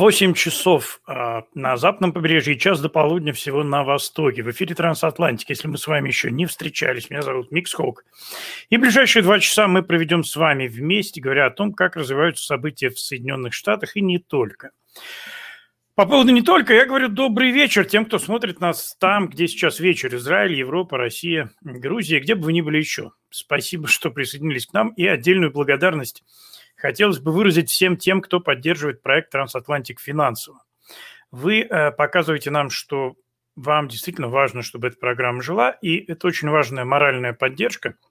8 часов э, на западном побережье час до полудня всего на востоке. В эфире Трансатлантик. Если мы с вами еще не встречались, меня зовут Микс Хоук. И ближайшие два часа мы проведем с вами вместе, говоря о том, как развиваются события в Соединенных Штатах и не только. По поводу не только, я говорю добрый вечер тем, кто смотрит нас там, где сейчас вечер. Израиль, Европа, Россия, Грузия, где бы вы ни были еще. Спасибо, что присоединились к нам и отдельную благодарность – хотелось бы выразить всем тем, кто поддерживает проект «Трансатлантик» финансово. Вы э, показываете нам, что вам действительно важно, чтобы эта программа жила, и это очень важная моральная поддержка –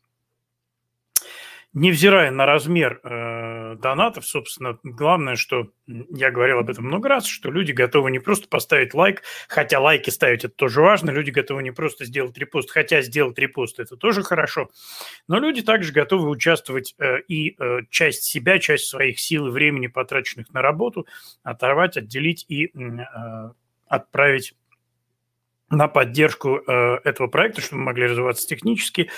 невзирая на размер э, донатов, собственно, главное, что я говорил об этом много раз, что люди готовы не просто поставить лайк, хотя лайки ставить это тоже важно, люди готовы не просто сделать репост, хотя сделать репост это тоже хорошо, но люди также готовы участвовать э, и э, часть себя, часть своих сил и времени, потраченных на работу, оторвать, отделить и э, отправить на поддержку э, этого проекта, чтобы мы могли развиваться технически,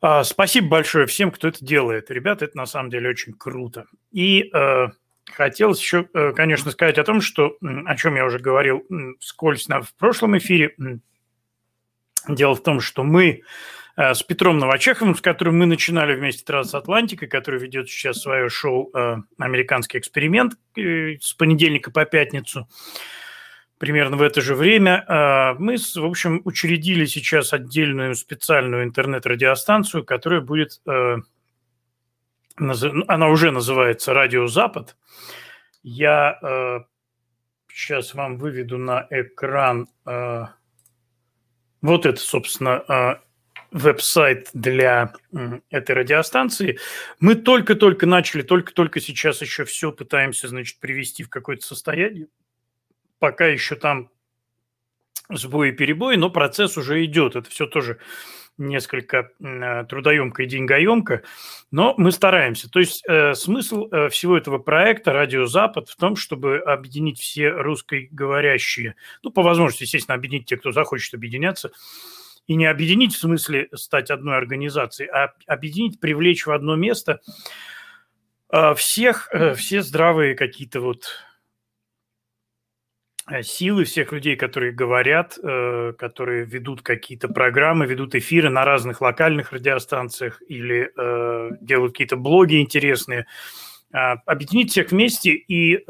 а, спасибо большое всем, кто это делает. Ребята, это на самом деле очень круто. И э, хотелось еще, э, конечно, сказать о том, что, о чем я уже говорил скользь на, в прошлом эфире. Дело в том, что мы э, с Петром Новочеховым, с которым мы начинали вместе Трансатлантика, который ведет сейчас свое шоу э, «Американский эксперимент» с понедельника по пятницу, примерно в это же время. А, мы, в общем, учредили сейчас отдельную специальную интернет-радиостанцию, которая будет... Э, она уже называется «Радио Запад». Я сейчас э, вам выведу на экран вот это, собственно, веб-сайт для этой радиостанции. Мы только-только начали, только-только сейчас еще все пытаемся, значит, привести в какое-то состояние пока еще там сбои и перебои, но процесс уже идет. Это все тоже несколько э, трудоемко и деньгоемко, но мы стараемся. То есть э, смысл э, всего этого проекта «Радио Запад» в том, чтобы объединить все русскоговорящие, ну, по возможности, естественно, объединить тех, кто захочет объединяться, и не объединить в смысле стать одной организацией, а объединить, привлечь в одно место э, всех, все здравые какие-то вот силы всех людей, которые говорят, э, которые ведут какие-то программы, ведут эфиры на разных локальных радиостанциях или э, делают какие-то блоги интересные, а, объединить всех вместе и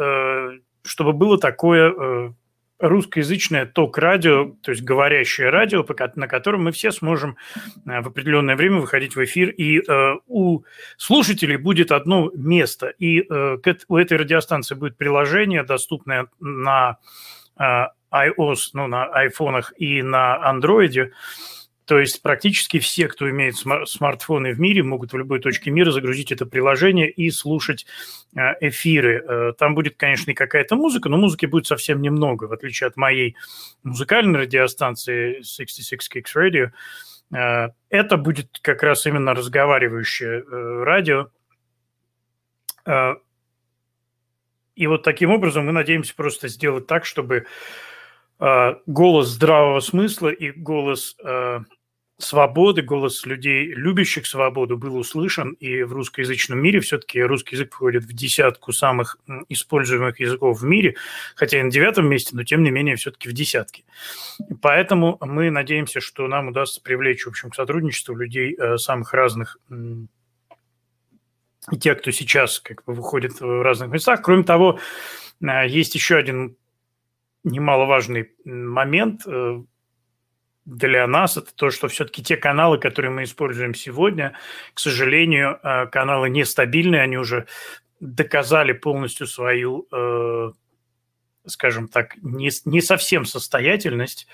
чтобы было такое русскоязычное ток-радио, то есть говорящее радио, на котором мы все сможем в определенное время выходить в эфир, и у слушателей будет одно место, и у этой радиостанции будет приложение, доступное на iOS, ну, на айфонах и на андроиде. То есть практически все, кто имеет смартфоны в мире, могут в любой точке мира загрузить это приложение и слушать э, эфиры. Э, там будет, конечно, и какая-то музыка, но музыки будет совсем немного, в отличие от моей музыкальной радиостанции 66 Kicks Radio. Э, это будет как раз именно разговаривающее радио. И вот таким образом мы надеемся просто сделать так, чтобы э, голос здравого смысла и голос э, свободы, голос людей, любящих свободу, был услышан. И в русскоязычном мире все-таки русский язык входит в десятку самых используемых языков в мире, хотя и на девятом месте, но тем не менее все-таки в десятке. Поэтому мы надеемся, что нам удастся привлечь, в общем, к сотрудничеству людей э, самых разных те, кто сейчас как бы выходит в разных местах. Кроме того, э, есть еще один немаловажный момент э, для нас. Это то, что все-таки те каналы, которые мы используем сегодня, к сожалению, э, каналы нестабильные, они уже доказали полностью свою, скажем так, не, не совсем состоятельность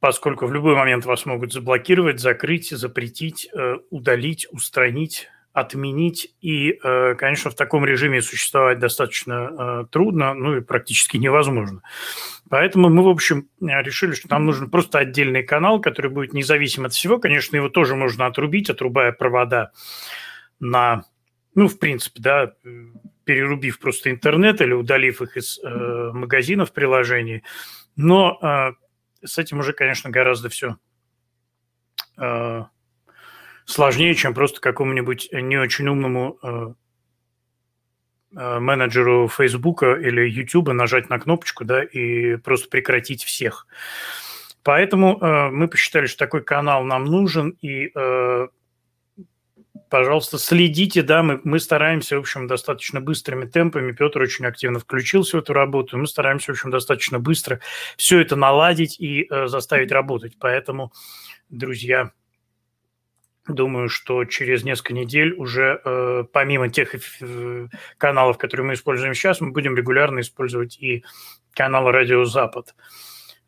поскольку в любой момент вас могут заблокировать, закрыть, запретить, э, удалить, устранить, отменить. И, э, конечно, в таком режиме существовать достаточно э, трудно, ну и практически невозможно. Поэтому мы, в общем, решили, что нам нужен просто отдельный канал, который будет независим от всего. Конечно, его тоже можно отрубить, отрубая провода на, ну, в принципе, да, перерубив просто интернет или удалив их из э, магазинов приложений. Но э, с этим уже, конечно, гораздо все э, сложнее, чем просто какому-нибудь не очень умному э, менеджеру Фейсбука или Ютуба нажать на кнопочку, да, и просто прекратить всех. Поэтому э, мы посчитали, что такой канал нам нужен, и, э, пожалуйста, следите, да, мы, мы стараемся, в общем, достаточно быстрыми темпами, Петр очень активно включился в эту работу, мы стараемся, в общем, достаточно быстро все это наладить и э, заставить работать. Поэтому, друзья, Думаю, что через несколько недель уже э, помимо тех э, каналов, которые мы используем сейчас, мы будем регулярно использовать и канал «Радио Запад».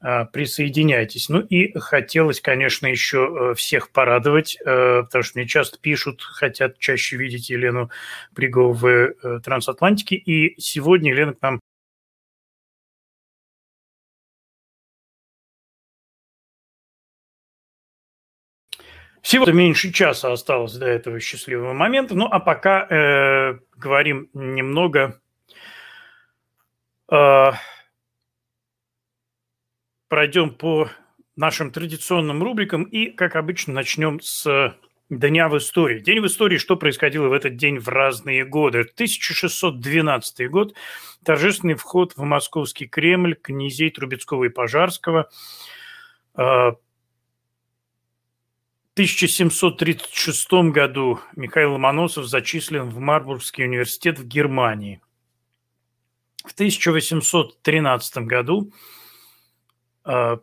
Э, присоединяйтесь. Ну и хотелось, конечно, еще э, всех порадовать, э, потому что мне часто пишут, хотят чаще видеть Елену Пригову в э, «Трансатлантике». И сегодня Елена к нам Всего-то меньше часа осталось до этого счастливого момента. Ну, а пока э, говорим немного э, пройдем по нашим традиционным рубрикам и, как обычно, начнем с Дня в истории. День в истории, что происходило в этот день в разные годы. 1612 год, торжественный вход в московский Кремль князей Трубецкого и Пожарского э, – 1736 году Михаил Ломоносов зачислен в Марбургский университет в Германии. В 1813 году э,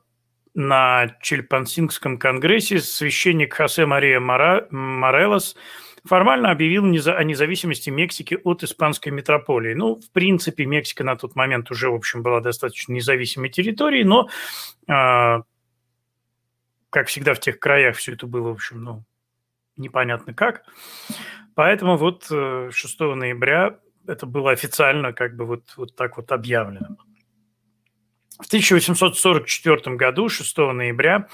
на Чельпансингском конгрессе священник Хосе Мария Морелос формально объявил о независимости Мексики от испанской метрополии. Ну, в принципе, Мексика на тот момент уже, в общем, была достаточно независимой территорией, но э, как всегда в тех краях все это было, в общем, ну, непонятно как. Поэтому вот 6 э, ноября это было официально как бы вот, вот так вот объявлено. В 1844 году, 6 ноября,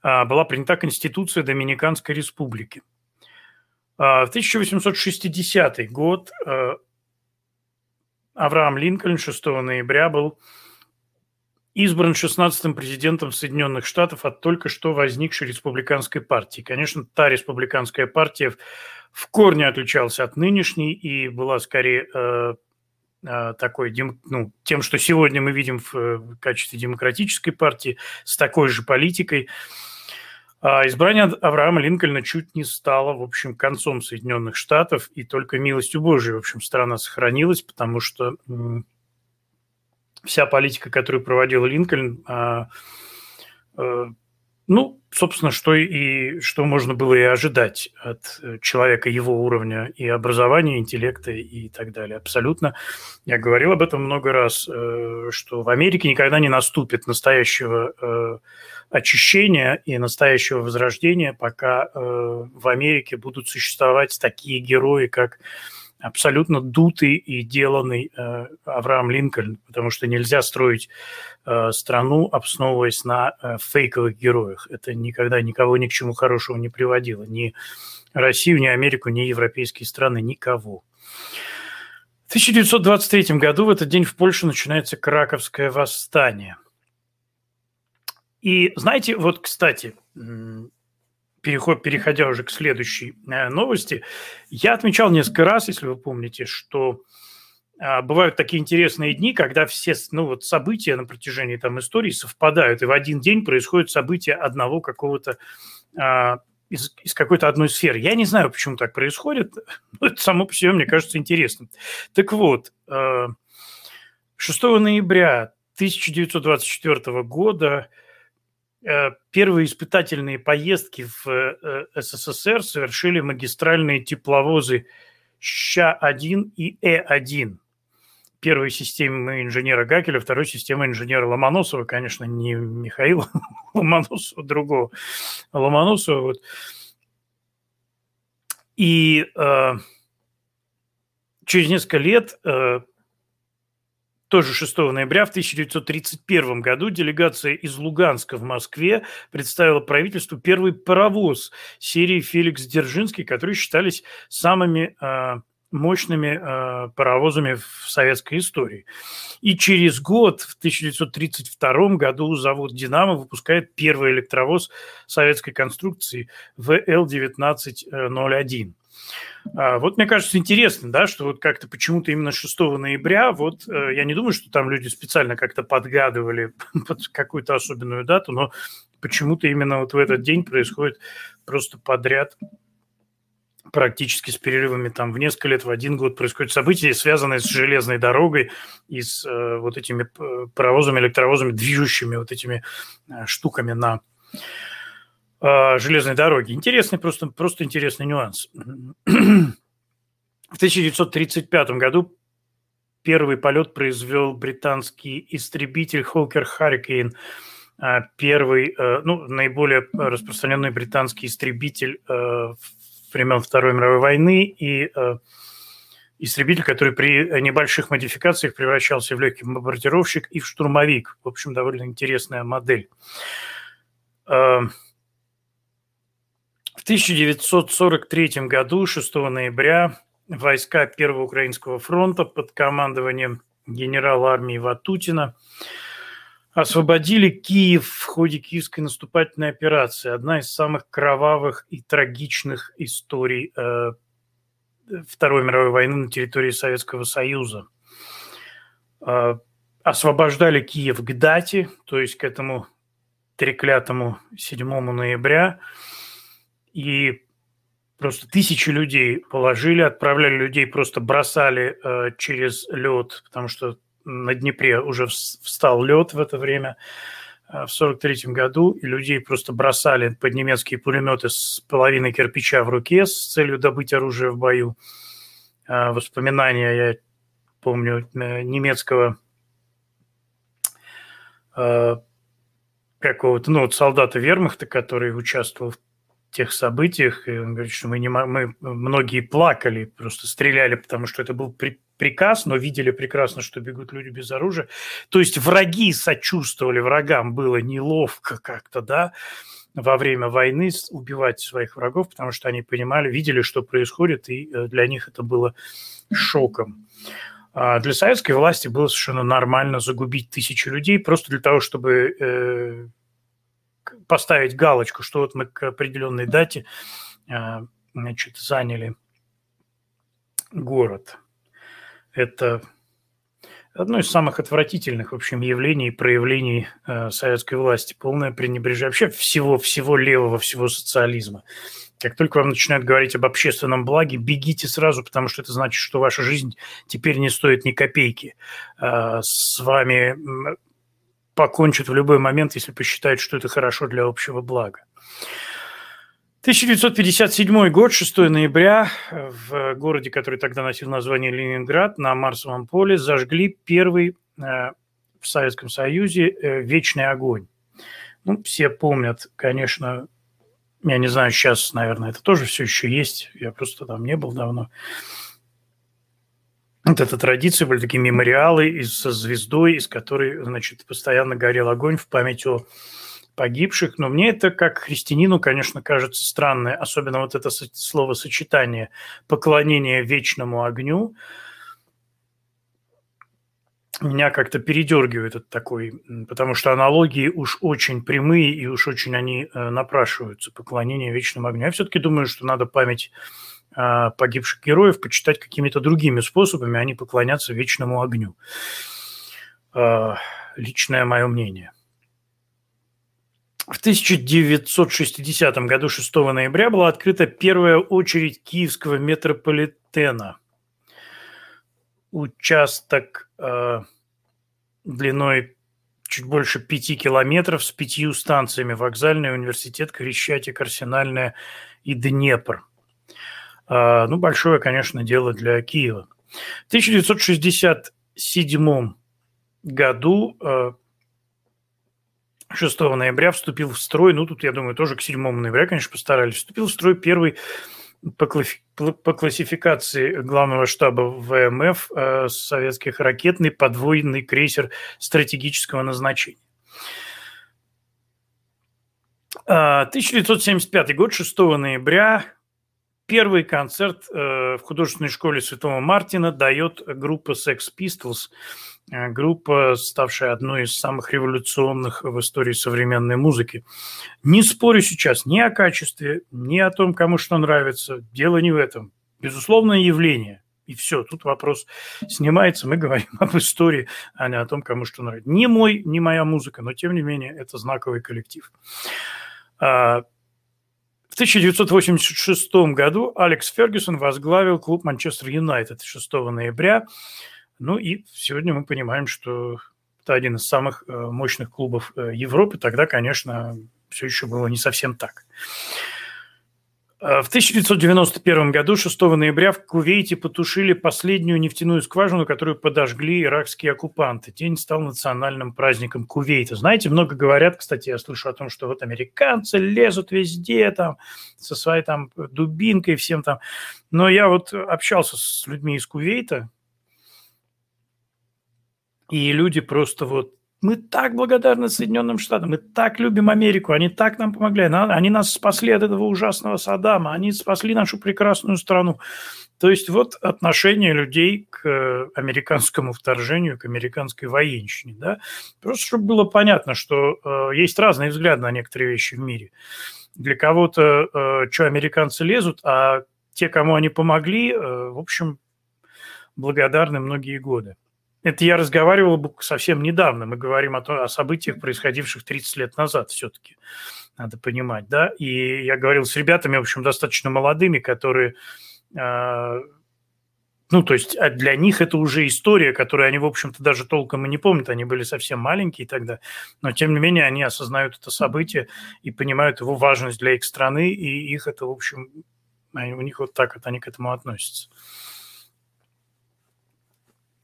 а, была принята Конституция Доминиканской Республики. А, в 1860 год э, Авраам Линкольн 6 ноября был избран 16-м президентом Соединенных Штатов от только что возникшей республиканской партии. Конечно, та республиканская партия в корне отличалась от нынешней и была скорее э, э, такой, ну, тем, что сегодня мы видим в, э, качестве демократической партии, с такой же политикой. А избрание Авраама Линкольна чуть не стало, в общем, концом Соединенных Штатов, и только милостью Божией, в общем, страна сохранилась, потому что вся политика, которую проводил Линкольн, а, э, ну, собственно, что и что можно было и ожидать от человека его уровня и образования, интеллекта и так далее. Абсолютно. Я говорил об этом много раз, э, что в Америке никогда не наступит настоящего э, очищения и настоящего возрождения, пока в Америке будут существовать такие герои, как абсолютно дутый и деланный э, Авраам Линкольн, потому что нельзя строить э, страну, основываясь на э, фейковых героях. Это никогда никого ни к чему хорошему не приводило. Ни Россию, ни Америку, ни европейские страны, никого. В 1923 году в этот день в Польше начинается Краковское восстание. И знаете, вот, кстати, переход, переходя уже к следующей э, новости, я отмечал несколько раз, если вы помните, что э, бывают такие интересные дни, когда все ну, вот события на протяжении там, истории совпадают, и в один день происходит событие одного какого-то э, из, из какой-то одной сферы. Я не знаю, почему так происходит, но это само по себе, мне кажется, интересным. Так вот, 6 ноября 1924 года Э, первые испытательные поездки в э, СССР совершили магистральные тепловозы ЩА-1 и Э-1. Первой системы инженера Гакеля, второй системы инженера Ломоносова, конечно, не Михаила Ломоносова, другого Ломоносова. Вот. И э, через несколько лет э, тоже 6 ноября в 1931 году делегация из Луганска в Москве представила правительству первый паровоз серии «Феликс Дзержинский», которые считались самыми э, мощными э, паровозами в советской истории. И через год, в 1932 году, завод «Динамо» выпускает первый электровоз советской конструкции ВЛ-1901. А, вот мне кажется интересно, да, что вот как-то почему-то именно 6 ноября, вот э, я не думаю, что там люди специально как-то подгадывали под какую-то особенную дату, но почему-то именно вот в этот день происходит просто подряд практически с перерывами там в несколько лет, в один год происходят события, связанные с железной дорогой и с э, вот этими паровозами, электровозами, движущими вот этими э, штуками на э, железной дороге. Интересный, просто, просто интересный нюанс. В 1935 году первый полет произвел британский истребитель Хокер Hurricane, первый, э, ну, наиболее распространенный британский истребитель э, времен Второй мировой войны и э, истребитель, который при небольших модификациях превращался в легкий бомбардировщик и в штурмовик. В общем, довольно интересная модель. В 1943 году, 6 ноября, войска Первого Украинского фронта под командованием генерала армии Ватутина – освободили Киев в ходе киевской наступательной операции. Одна из самых кровавых и трагичных историй э, Второй мировой войны на территории Советского Союза. Э, освобождали Киев к дате, то есть к этому треклятому 7 ноября. И просто тысячи людей положили, отправляли людей, просто бросали э, через лед, потому что на Днепре уже встал лед в это время, э, в 43 году, и людей просто бросали под немецкие пулеметы с половиной кирпича в руке с целью добыть оружие в бою. Э, воспоминания, я помню, э, немецкого какого-то, ну, вот солдата вермахта, который участвовал в тех событиях, и он говорит, что мы, не, мы многие плакали, просто стреляли, потому что это был при, приказ, но видели прекрасно, что бегут люди без оружия. То есть враги сочувствовали врагам, было неловко как-то, да, во время войны убивать своих врагов, потому что они понимали, видели, что происходит, и э, для них это было шоком. А для советской власти было совершенно нормально загубить тысячи людей просто для того, чтобы э, поставить галочку, что вот мы к определенной дате э, значит, заняли город. Это одно из самых отвратительных, в общем, явлений и проявлений э, советской власти. Полное пренебрежение вообще всего, всего левого, всего социализма. Как только вам начинают говорить об общественном благе, бегите сразу, потому что это значит, что ваша жизнь теперь не стоит ни копейки. Э, с вами покончат в любой момент, если посчитают, что это хорошо для общего блага. 1957 год, 6 ноября, в городе, который тогда носил название Ленинград, на Марсовом поле зажгли первый э, в Советском Союзе э, вечный огонь. Ну, все помнят, конечно, я не знаю, сейчас, наверное, это тоже все еще есть, я просто там не был давно. Вот эта традиция, были такие мемориалы со звездой, из которой, значит, постоянно горел огонь в память о погибших, но мне это как христианину, конечно, кажется странное, особенно вот это словосочетание «поклонение вечному огню», меня как-то передергивает от такой, потому что аналогии уж очень прямые и уж очень они э, напрашиваются, поклонение вечному огню. Я все-таки думаю, что надо память погибших героев почитать какими-то другими способами, а не поклоняться вечному огню. Э, личное мое мнение. В 1960 году, 6 ноября, была открыта первая очередь киевского метрополитена. Участок э, длиной чуть больше пяти километров с пятью станциями. Вокзальный, университет, Крещатик, Арсенальная и Днепр. Э, ну, большое, конечно, дело для Киева. В 1967 году э, 6 ноября вступил в строй, ну тут, я думаю, тоже к 7 ноября, конечно, постарались, вступил в строй первый по, классификации главного штаба ВМФ э, советских ракетный подвойный крейсер стратегического назначения. 1975 а, год, 6 ноября, первый концерт в художественной школе Святого Мартина дает группа Sex Pistols, группа, ставшая одной из самых революционных в истории современной музыки. Не спорю сейчас ни о качестве, ни о том, кому что нравится. Дело не в этом. Безусловное явление. И все, тут вопрос снимается, мы говорим об истории, а не о том, кому что нравится. Не мой, не моя музыка, но тем не менее это знаковый коллектив. В 1986 году Алекс Фергюсон возглавил клуб Манчестер Юнайтед 6 ноября. Ну и сегодня мы понимаем, что это один из самых э, мощных клубов э, Европы. Тогда, конечно, все еще было не совсем так. Э, в 1991 году, 6 ноября, в Кувейте потушили последнюю нефтяную скважину, которую подожгли иракские оккупанты. День стал национальным праздником Кувейта. Знаете, много говорят, кстати, я слышу о том, что вот американцы лезут везде там со своей там дубинкой всем там. Но я вот общался с людьми из Кувейта, и люди просто вот мы так благодарны Соединенным Штатам, мы так любим Америку, они так нам помогли, они нас спасли от этого ужасного Саддама, они спасли нашу прекрасную страну. То есть вот отношение людей к американскому вторжению, к американской военщине. Да? Просто чтобы было понятно, что э, есть разные взгляды на некоторые вещи в мире. Для кого-то, э, что американцы лезут, а те, кому они помогли, э, в общем, благодарны многие годы. Это я разговаривал совсем недавно. Мы говорим о, том, о событиях, происходивших 30 лет назад все-таки. Надо понимать, да. И я говорил с ребятами, в общем, достаточно молодыми, которые... Э, ну, то есть а для них это уже история, которую они, в общем-то, даже толком и не помнят. Они были совсем маленькие тогда. Но, тем не менее, они осознают это событие и понимают его важность для их страны. И их это, в общем, у них вот так вот они к этому относятся.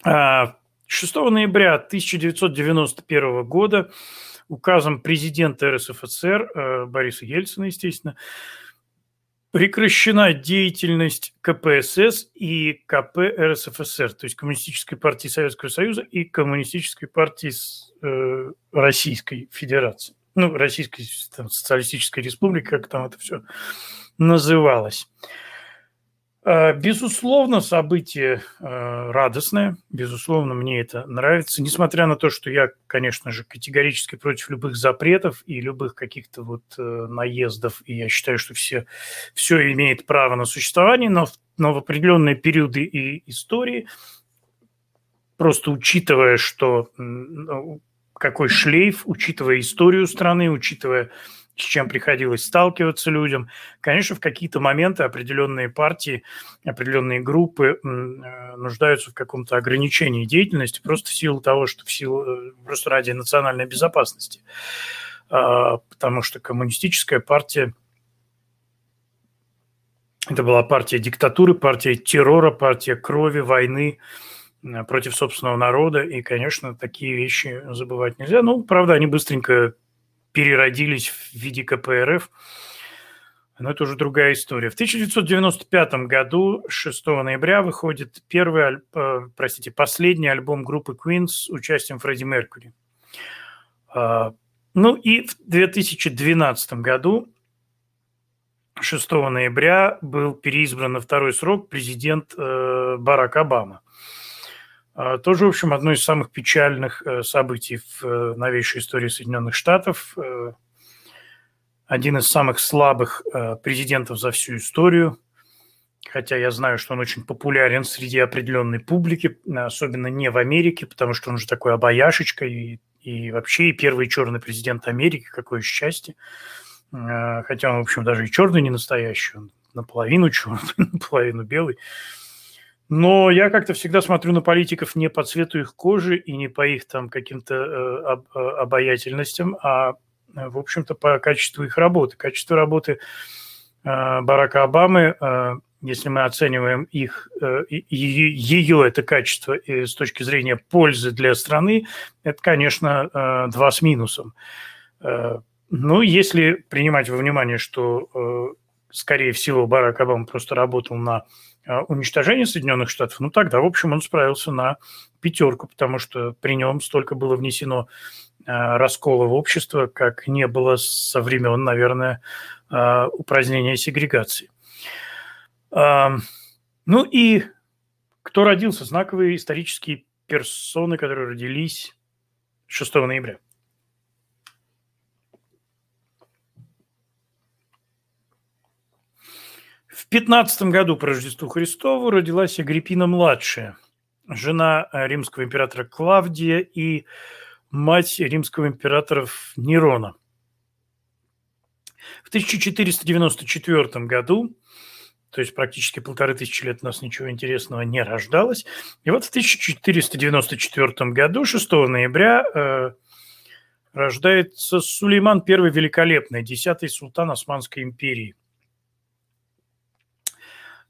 А, 6 ноября 1991 года указом президента РСФСР э, Бориса Ельцина, естественно, прекращена деятельность КПСС и КП РСФСР, то есть Коммунистической партии Советского Союза и Коммунистической партии э, Российской Федерации. Ну, Российской там, Социалистической Республики, как там это все называлось. Э, безусловно, событие э, радостное, безусловно, мне это нравится, несмотря на то, что я, конечно же, категорически против любых запретов и любых каких-то вот э, наездов, и я считаю, что все, все имеет право на существование, но, но в определенные периоды и истории, просто учитывая, что ну, какой шлейф, учитывая историю страны, учитывая с чем приходилось сталкиваться людям. Конечно, в какие-то моменты определенные партии, определенные группы э, нуждаются в каком-то ограничении деятельности просто в силу того, что в силу, э, просто ради национальной безопасности. А, потому что коммунистическая партия это была партия диктатуры, партия террора, партия крови, войны э, против собственного народа. И, конечно, такие вещи забывать нельзя. Ну, правда, они быстренько переродились в виде КПРФ. Но это уже другая история. В 1995 году, 6 ноября, выходит первый, э, простите, последний альбом группы Queen с участием Фредди Меркьюри. А, ну и в 2012 году, 6 ноября, был переизбран на второй срок президент э, Барак Обама. А, тоже, в общем, одно из самых печальных э, событий в э, новейшей истории Соединенных Штатов. Э, один из самых слабых президентов за всю историю. Хотя я знаю, что он очень популярен среди определенной публики, особенно не в Америке, потому что он же такой обаяшечка и, и вообще и первый черный президент Америки, какое счастье. Хотя он, в общем, даже и черный не настоящий, он наполовину черный, наполовину белый. Но я как-то всегда смотрю на политиков не по цвету их кожи и не по их там каким-то э, э, обаятельностям, а, э, в общем-то, по качеству их работы. Качество работы Барака Обамы, если мы оцениваем их, ее это качество с точки зрения пользы для страны, это, конечно, два с минусом. Э, ну, если принимать во внимание, что, э, скорее всего, Барак Обама просто работал на уничтожения Соединенных Штатов, ну тогда, в общем, он справился на пятерку, потому что при нем столько было внесено а, раскола в общество, как не было со времен, наверное, а, упразднения сегрегации. Ну и кто родился? Знаковые исторические персоны, которые родились 6 ноября. В 15 году по Рождеству Христову родилась Агриппина-младшая, жена римского императора Клавдия и мать римского императора Нерона. В 1494 году то есть практически полторы тысячи лет у нас ничего интересного не рождалось. И вот в 1494 году, 6 ноября, э, рождается Сулейман I Великолепный, десятый султан Османской империи.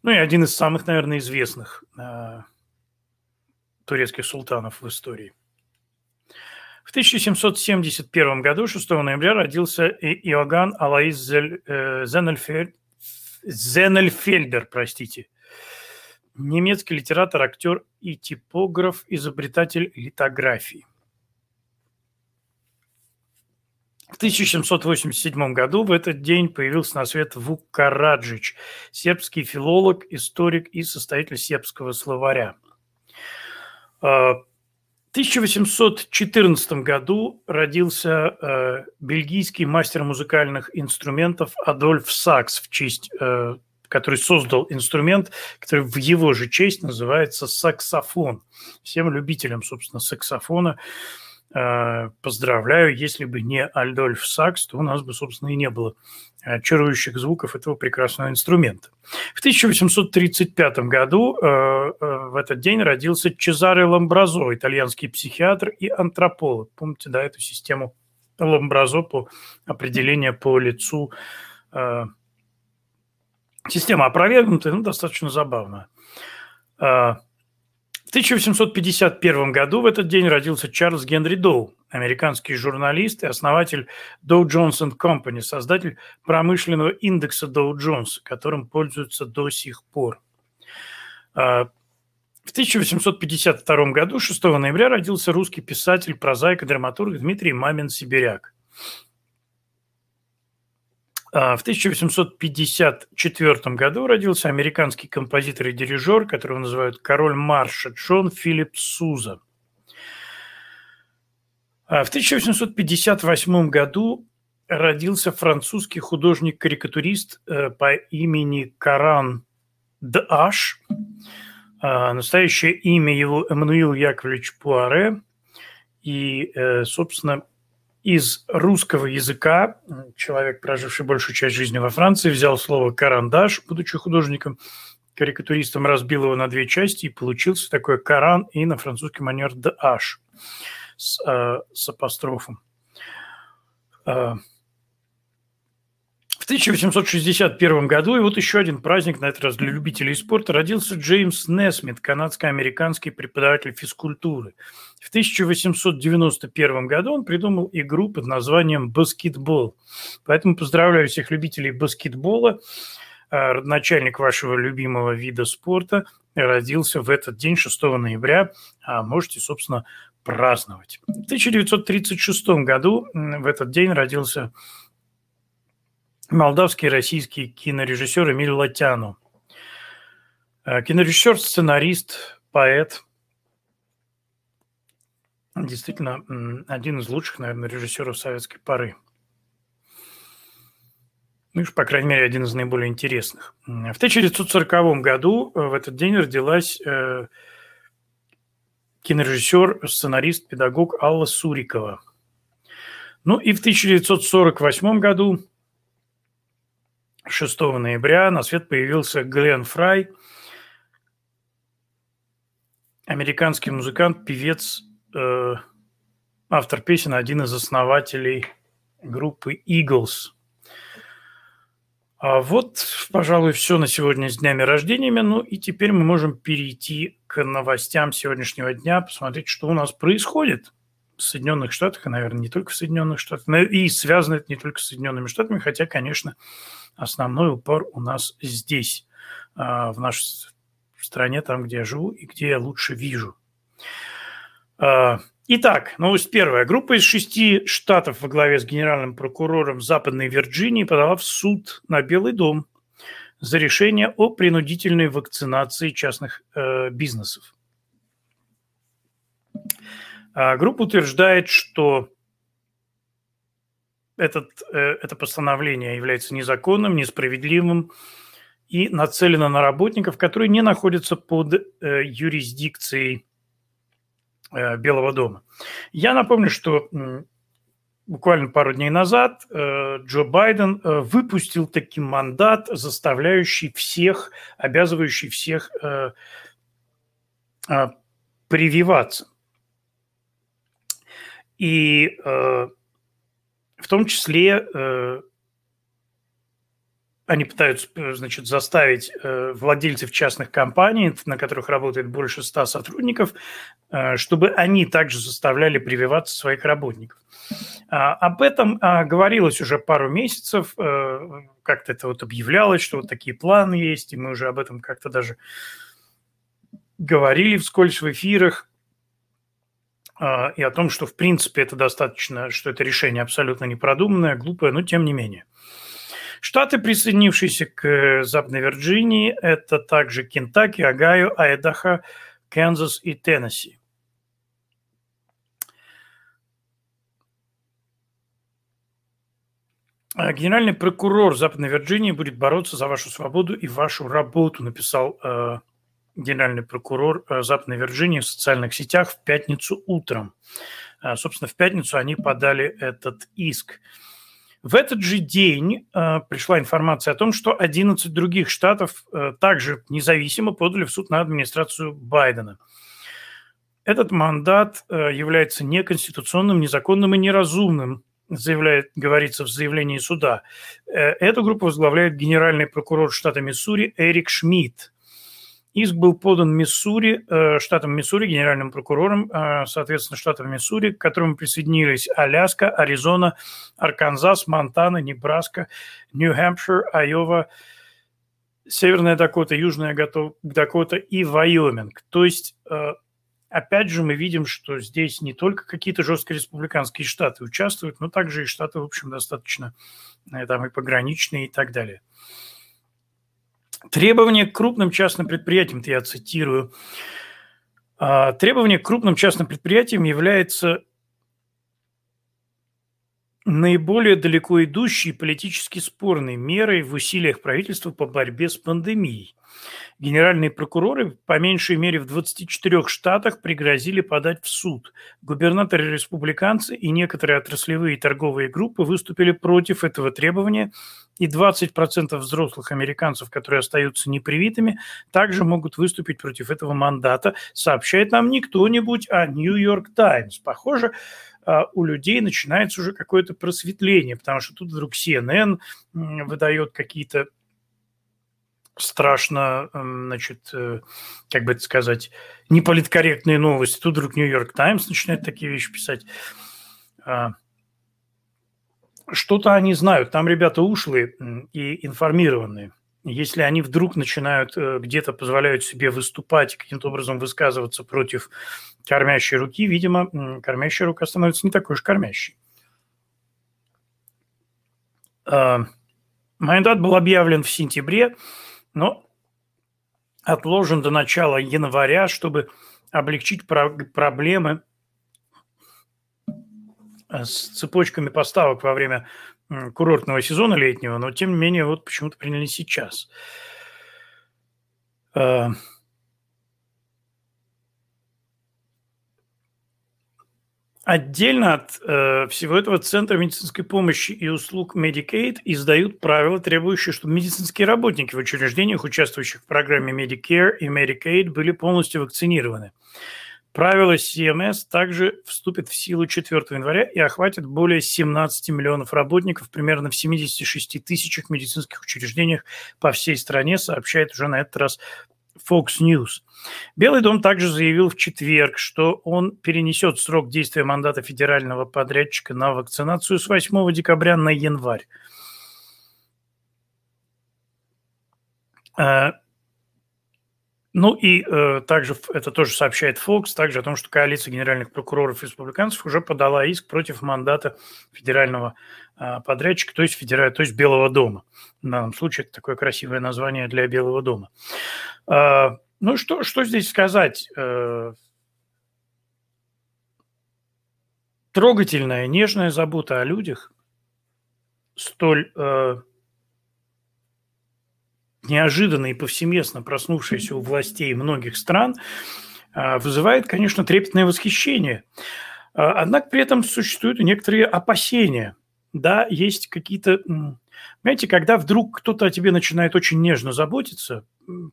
Ну и один из самых, наверное, известных э, турецких султанов в истории. В 1771 году, 6 ноября, родился Иоганн Алаиз э, Зенельфельд, Зенельфельдер, простите. Немецкий литератор, актер и типограф, изобретатель литографии. В 1787 году в этот день появился на свет Вук Караджич, сербский филолог, историк и составитель сербского словаря. А, 1814 году родился э, бельгийский мастер музыкальных инструментов Адольф Сакс, в честь, э, который создал инструмент, который в его же честь называется саксофон. Всем любителям, собственно, саксофона поздравляю. Если бы не Альдольф Сакс, то у нас бы, собственно, и не было чарующих звуков этого прекрасного инструмента. В 1835 году э, э, в этот день родился Чезаре Ламбразо, итальянский психиатр и антрополог. Помните, да, эту систему Ламбразо по определению по лицу. Э, система опровергнутая, но достаточно забавная. Э, в 1851 году в этот день родился Чарльз Генри Доу, американский журналист и основатель Dow Jones Company, создатель промышленного индекса Dow Jones, которым пользуются до сих пор. А, в 1852 году, 6 ноября, родился русский писатель, прозаик и драматург Дмитрий Мамин-Сибиряк. А, в 1854 году родился американский композитор и дирижер, которого называют король марша Джон Филипп Суза. В 1858 году родился французский художник-карикатурист э, по имени Каран Д'Аш. А, настоящее имя его Эммануил Яковлевич Пуаре. И, э, собственно, из русского языка человек, проживший большую часть жизни во Франции, взял слово «карандаш», будучи художником, карикатуристом разбил его на две части, и получился такой «каран» и на французский манер «д'аш» с, э, с апострофом. Э, 1861 году, и вот еще один праздник, на этот раз для любителей спорта, родился Джеймс Несмит, канадско-американский преподаватель физкультуры. В 1891 году он придумал игру под названием «Баскетбол». Поэтому поздравляю всех любителей баскетбола. А, родоначальник вашего любимого вида спорта родился в этот день, 6 ноября. А можете, собственно, праздновать. В 1936 году в этот день родился молдавский и российский кинорежиссер Эмиль Латяну. Э, кинорежиссер, сценарист, поэт. Действительно, один из лучших, наверное, режиссеров советской поры. Ну, по крайней мере, один из наиболее интересных. В 1940 году э, в этот день родилась э, кинорежиссер, сценарист, педагог Алла Сурикова. Ну и в 1948 году 6 ноября на свет появился Глен Фрай, американский музыкант, певец, э, автор песен, один из основателей группы Eagles. А вот, пожалуй, все на сегодня с днями рождениями. Ну и теперь мы можем перейти к новостям сегодняшнего дня, посмотреть, что у нас происходит Соединенных Штатах, и, наверное, не только в Соединенных Штатах, и связано это не только с Соединенными Штатами, хотя, конечно, основной упор у нас здесь, а, в нашей стране, там, где я живу и где я лучше вижу. А, итак, новость первая. Группа из шести штатов во главе с генеральным прокурором Западной Вирджинии подала в суд на Белый дом за решение о принудительной вакцинации частных э, бизнесов. А группа утверждает, что этот, э, это постановление является незаконным, несправедливым и нацелено на работников, которые не находятся под э, юрисдикцией э, Белого дома. Я напомню, что буквально пару дней назад Джо Байден выпустил таки мандат, заставляющий всех, обязывающий всех прививаться. И в том числе э, они пытаются, э, значит, заставить э, владельцев частных компаний, на которых работает больше ста сотрудников, чтобы они также заставляли прививаться своих работников. А, об этом а, говорилось уже пару месяцев, как-то это вот объявлялось, что вот такие планы есть, и мы уже об этом как-то даже говорили вскользь в эфирах. А, и о том, что в принципе это достаточно, что это решение абсолютно непродуманное, глупое, но тем не менее. Штаты, присоединившиеся к э, Западной Вирджинии, это также Кентаки, Огайо, Айдахо, Канзас и Теннесси. А генеральный прокурор Западной Вирджинии будет бороться за вашу свободу и вашу работу, написал э, генеральный прокурор э, Западной Вирджинии в социальных сетях в пятницу утром. Э, собственно, в пятницу они подали этот иск. В этот же день э, пришла информация о том, что 11 других штатов э, также независимо подали в суд на администрацию Байдена. Этот мандат является неконституционным, незаконным и неразумным, заявляет, говорится в заявлении суда. Эту группу возглавляет генеральный прокурор штата Миссури Эрик Шмидт. Иск был подан Миссури, э, штатом Миссури, генеральным прокурором, э, соответственно, штатом Миссури, к которому присоединились Аляска, Аризона, Арканзас, Монтана, Небраска, Нью-Хэмпшир, Айова, Северная Дакота, Южная Дакота и Вайоминг. То есть, э, опять же, мы видим, что здесь не только какие-то жесткие республиканские штаты участвуют, но также и штаты, в общем, достаточно там и пограничные и так далее. Требования к крупным частным предприятиям, я цитирую, а, требование к крупным частным предприятиям является наиболее далеко идущей политически спорной мерой в усилиях правительства по борьбе с пандемией. Генеральные прокуроры по меньшей мере в 24 штатах пригрозили подать в суд. Губернаторы-республиканцы и некоторые отраслевые торговые группы выступили против этого требования, и 20% взрослых американцев, которые остаются непривитыми, также могут выступить против этого мандата, сообщает нам не кто-нибудь, а Нью-Йорк Таймс. Похоже, а, у людей начинается уже какое-то просветление, потому что тут вдруг CNN выдает какие-то страшно, значит, э, как бы это сказать, неполиткорректные новости. Тут вдруг Нью-Йорк Таймс начинает такие вещи писать. А, что-то они знают. Там ребята ушлые и информированные. Если они вдруг начинают э, где-то позволяют себе выступать, каким-то образом высказываться против кормящей руки, видимо, кормящая рука становится не такой уж кормящей. А, мандат был объявлен в сентябре, но отложен до начала января, чтобы облегчить проблемы э, с цепочками поставок во время курортного сезона летнего, но тем не менее вот почему-то приняли сейчас. Отдельно от э, всего этого Центра медицинской помощи и услуг Medicaid издают правила, требующие, чтобы медицинские работники в учреждениях, участвующих в программе Medicare и Medicaid, были полностью вакцинированы. Правила CMS также вступят в силу 4 января и охватят более 17 миллионов работников примерно в 76 тысячах медицинских учреждениях по всей стране, сообщает уже на этот раз Fox News. Белый дом также заявил в четверг, что он перенесет срок действия мандата федерального подрядчика на вакцинацию с 8 декабря на январь. Ну и э, также это тоже сообщает Fox, также о том, что коалиция генеральных прокуроров республиканцев уже подала иск против мандата федерального э, подрядчика, то есть, федерального, то есть Белого дома. В данном случае это такое красивое название для Белого дома. Э, ну что, что здесь сказать? Э, трогательная, нежная забота о людях, столь... Э, неожиданно и повсеместно проснувшаяся у властей многих стран, а, вызывает, конечно, трепетное восхищение. А, однако при этом существуют некоторые опасения. Да, есть какие-то... Понимаете, когда вдруг кто-то о тебе начинает очень нежно заботиться,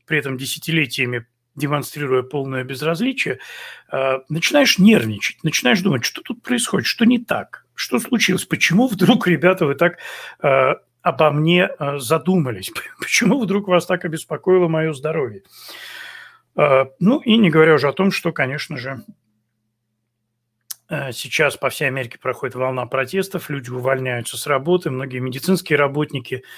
при этом десятилетиями демонстрируя полное безразличие, а, начинаешь нервничать, начинаешь думать, что тут происходит, что не так, что случилось, почему вдруг, ребята, вы так обо мне э, задумались? Почему вдруг вас так обеспокоило мое здоровье? Э, ну и не говоря уже о том, что, конечно же, э, сейчас по всей Америке проходит волна протестов, люди увольняются с работы, многие медицинские работники –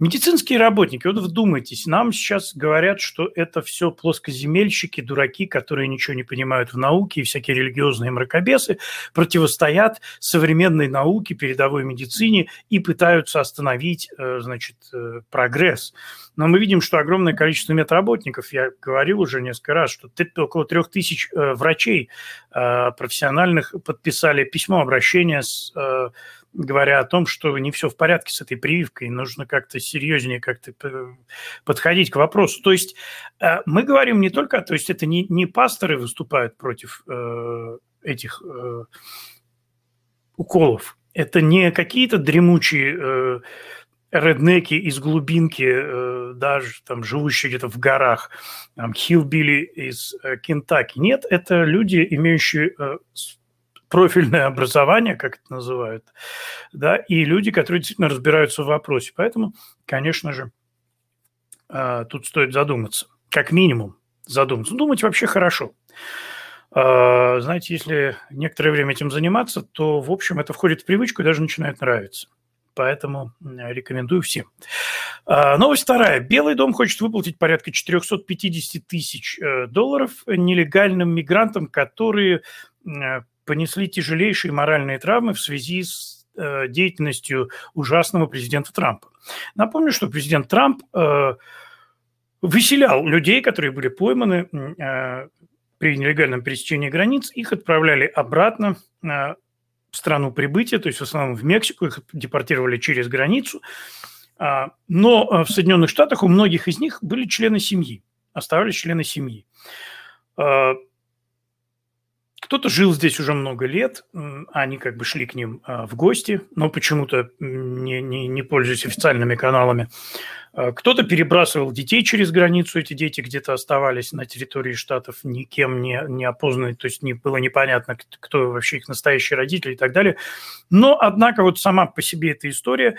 Медицинские работники, вот вдумайтесь, нам сейчас говорят, что это все плоскоземельщики, дураки, которые ничего не понимают в науке, и всякие религиозные мракобесы противостоят современной науке, передовой медицине и пытаются остановить, э, значит, э, прогресс. Но мы видим, что огромное количество медработников, я говорил уже несколько раз, что около трех тысяч э, врачей профессиональных подписали письмо обращения с говоря о том, что не все в порядке с этой прививкой, нужно как-то серьезнее как-то подходить к вопросу. То есть э, мы говорим не только, то есть это не, не пасторы выступают против э, этих э, уколов, это не какие-то дремучие э, реднеки из глубинки, э, даже там живущие где-то в горах, там, хилбили из э, Кентаки. Нет, это люди, имеющие профильное образование, как это называют, да, и люди, которые действительно разбираются в вопросе. Поэтому, конечно же, а, тут стоит задуматься, как минимум задуматься. Думать вообще хорошо. А, знаете, если некоторое время этим заниматься, то, в общем, это входит в привычку и даже начинает нравиться. Поэтому рекомендую всем. А, новость вторая. Белый дом хочет выплатить порядка 450 тысяч э, долларов нелегальным мигрантам, которые понесли тяжелейшие моральные травмы в связи с э, деятельностью ужасного президента Трампа. Напомню, что президент Трамп э, выселял людей, которые были пойманы э, при нелегальном пересечении границ, их отправляли обратно э, в страну прибытия, то есть в основном в Мексику, их депортировали через границу. Э, но э, в Соединенных Штатах у многих из них были члены семьи, оставались члены семьи. Кто-то жил здесь уже много лет, они как бы шли к ним а, в гости, но почему-то не, не, не пользуясь официальными каналами. А, кто-то перебрасывал детей через границу, эти дети где-то оставались на территории штатов никем не, не опознаны, то есть не, было непонятно, кто вообще их настоящие родители и так далее. Но, однако, вот сама по себе эта история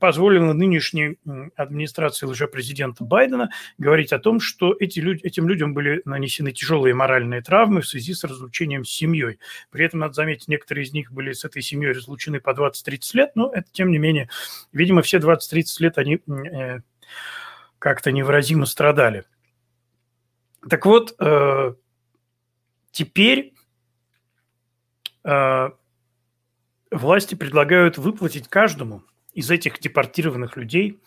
позволило нынешней администрации лжепрезидента Байдена говорить о том, что эти люди, этим людям были нанесены тяжелые моральные травмы в связи с разлучением с семьей. При этом, надо заметить, некоторые из них были с этой семьей разлучены по 20-30 лет, но это, тем не менее, видимо, все 20-30 лет они э, как-то невыразимо страдали. Так вот, э, теперь э, власти предлагают выплатить каждому – из этих депортированных людей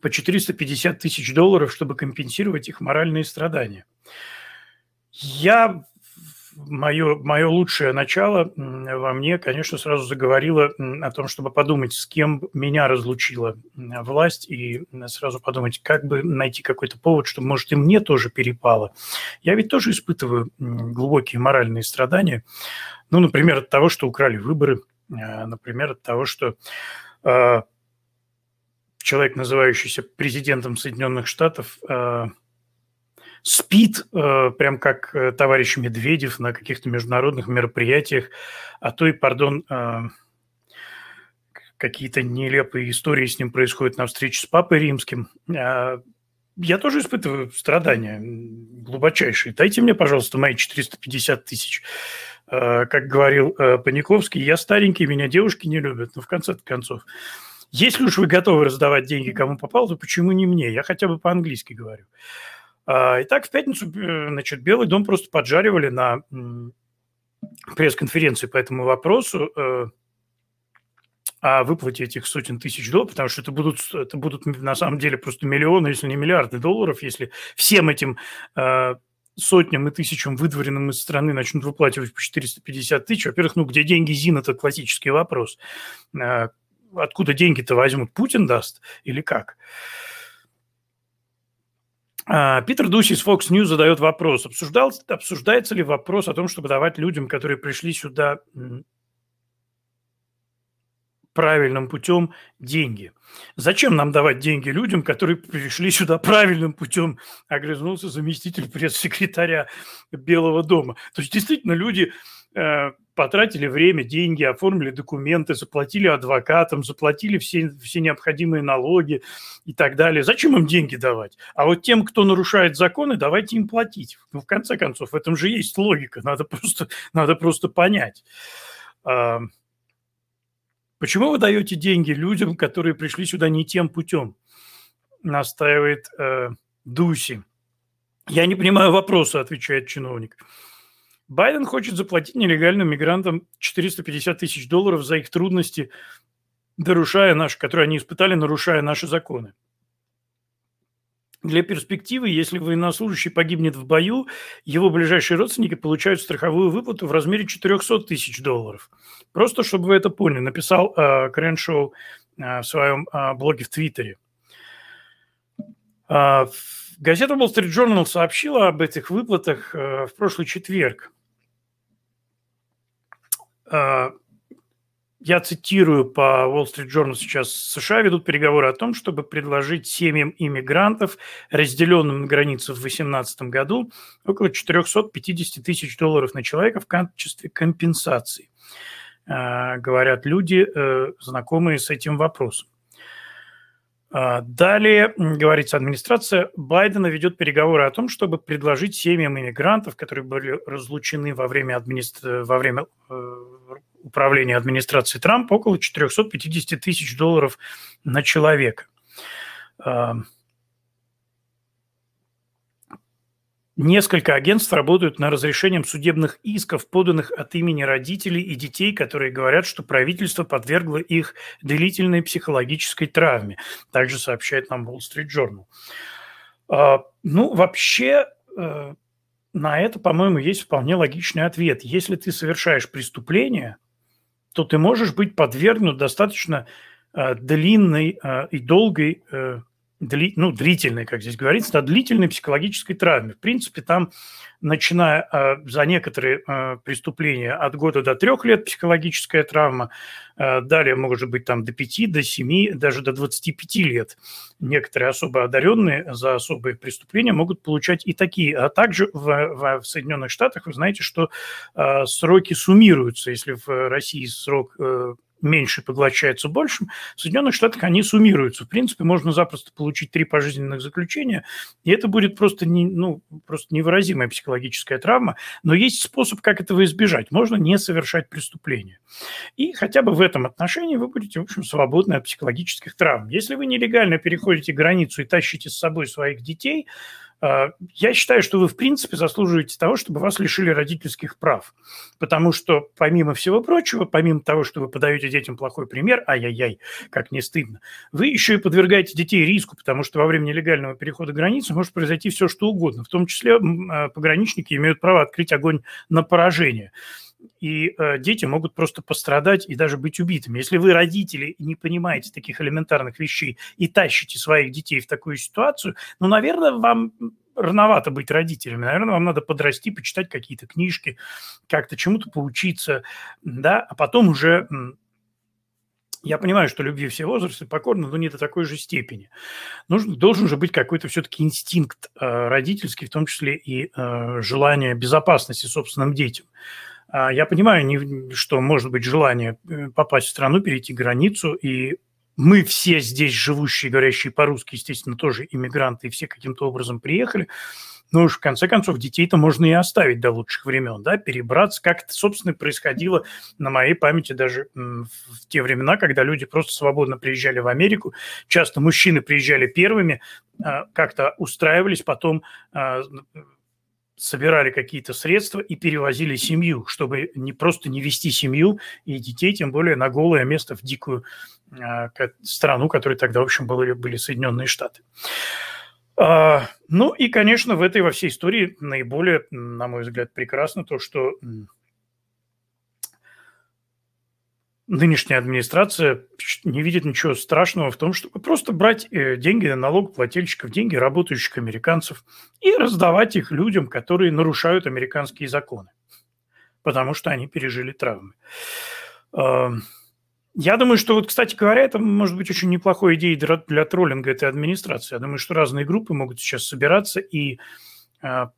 по 450 тысяч долларов, чтобы компенсировать их моральные страдания. Я мое, мое лучшее начало во мне, конечно, сразу заговорило о том, чтобы подумать, с кем меня разлучила власть, и сразу подумать, как бы найти какой-то повод, чтобы, может, и мне тоже перепало. Я ведь тоже испытываю глубокие моральные страдания. Ну, например, от того, что украли выборы, э, например, от того, что э, человек, называющийся президентом Соединенных Штатов, э, спит, э, прям как э, товарищ Медведев на каких-то международных мероприятиях, а то и, пардон, какие-то нелепые истории с ним происходят на встрече с Папой Римским. Я тоже испытываю страдания глубочайшие. Дайте мне, пожалуйста, мои 450 тысяч. Как говорил Паниковский, я старенький, меня девушки не любят. Но в конце концов, если уж вы готовы раздавать деньги кому попало, то почему не мне? Я хотя бы по-английски говорю. А, итак, в пятницу, э, значит, Белый дом просто поджаривали на пресс-конференции по этому вопросу э, о выплате этих сотен тысяч долларов, потому что это будут, это будут на самом деле просто миллионы, если не миллиарды долларов, если всем этим э, сотням и тысячам выдворенным из страны начнут выплачивать по 450 тысяч. Во-первых, ну где деньги ЗИН – это классический вопрос. Откуда деньги-то возьмут? Путин даст или как? А, Питер Дуси из Fox News задает вопрос. Обсуждал, обсуждается ли вопрос о том, чтобы давать людям, которые пришли сюда правильным путем, деньги? Зачем нам давать деньги людям, которые пришли сюда правильным путем? Огрызнулся заместитель пресс-секретаря Белого дома. То есть действительно люди э, потратили время, деньги, оформили документы, заплатили адвокатам, заплатили все, все необходимые налоги и так далее. Зачем им деньги давать? А вот тем, кто нарушает законы, давайте им платить. Ну, в конце концов, в этом же есть логика, надо просто, надо просто понять. А, почему вы даете деньги людям, которые пришли сюда не тем путем? Настаивает э, Дуси. Я не понимаю вопроса, отвечает чиновник. Байден хочет заплатить нелегальным мигрантам 450 тысяч долларов за их трудности, нарушая наши, которые они испытали, нарушая наши законы. Для перспективы, если военнослужащий погибнет в бою, его ближайшие родственники получают страховую выплату в размере 400 тысяч долларов. Просто чтобы вы это поняли, написал э, Креншоу э, в своем э, блоге в Твиттере. Э, газета Wall Street Journal сообщила об этих выплатах э, в прошлый четверг. А, я цитирую по Wall Street Journal сейчас, США ведут переговоры о том, чтобы предложить семьям иммигрантов, разделенным на границе в 2018 году, около 450 тысяч долларов на человека в качестве компенсации, а, говорят люди, э, знакомые с этим вопросом. А, далее, говорится, администрация Байдена ведет переговоры о том, чтобы предложить семьям иммигрантов, которые были разлучены во время, администра... во время э, управления администрации Трампа, около 450 тысяч долларов на человека. А, Несколько агентств работают над разрешением судебных исков, поданных от имени родителей и детей, которые говорят, что правительство подвергло их длительной психологической травме. Также сообщает нам Wall Street Journal. А, ну, вообще, э, на это, по-моему, есть вполне логичный ответ. Если ты совершаешь преступление, то ты можешь быть подвергнут достаточно э, длинной э, и долгой дли, ну, длительной, как здесь говорится, да, длительной психологической травме. В принципе, там, начиная э, за некоторые э, преступления от года до трех лет психологическая травма, э, далее может быть там до пяти, до семи, даже до 25 лет. Некоторые особо одаренные за особые преступления могут получать и такие. А также в, в, в Соединенных Штатах вы знаете, что э, сроки суммируются. Если в России срок э, меньше поглощается большим, в Соединенных Штатах они суммируются. В принципе, можно запросто получить три пожизненных заключения, и это будет просто, не, ну, просто невыразимая психологическая травма, но есть способ, как этого избежать. Можно не совершать преступление. И хотя бы в этом отношении вы будете, в общем, свободны от психологических травм. Если вы нелегально переходите границу и тащите с собой своих детей – я считаю, что вы, в принципе, заслуживаете того, чтобы вас лишили родительских прав. Потому что, помимо всего прочего, помимо того, что вы подаете детям плохой пример, ай-яй-яй, как не стыдно, вы еще и подвергаете детей риску, потому что во время нелегального перехода границы может произойти все, что угодно. В том числе а, пограничники имеют право открыть огонь на поражение и э, дети могут просто пострадать и даже быть убитыми. Если вы, родители, не понимаете таких элементарных вещей и тащите своих детей в такую ситуацию, ну, наверное, вам рановато быть родителями. Наверное, вам надо подрасти, почитать какие-то книжки, как-то чему-то поучиться, да, а потом уже я понимаю, что любви все возрасты покорны, но не до такой же степени. Нужен, должен же быть какой-то все-таки инстинкт э, родительский, в том числе и э, желание безопасности собственным детям. А, я понимаю, что может быть желание э, попасть в страну, перейти границу, и мы все здесь живущие, говорящие по-русски, естественно, тоже иммигранты, и все каким-то образом приехали. Ну уж в конце концов детей-то можно и оставить до лучших времен, да, перебраться, как это, собственно, происходило на моей памяти даже в те времена, когда люди просто свободно приезжали в Америку. Часто мужчины приезжали первыми, а, как-то устраивались, потом а, собирали какие-то средства и перевозили семью, чтобы не просто не вести семью и детей, тем более на голое место в дикую э, страну, которой тогда, в общем, были, были Соединенные Штаты. Э, ну и, конечно, в этой во всей истории наиболее, на мой взгляд, прекрасно то, что нынешняя администрация не видит ничего страшного в том, чтобы просто брать э, деньги налогоплательщиков, деньги работающих американцев и раздавать их людям, которые нарушают американские законы, потому что они пережили травмы. Я думаю, что вот, кстати говоря, это может быть очень неплохой идеей для троллинга этой администрации. Я думаю, что разные группы могут сейчас собираться и а,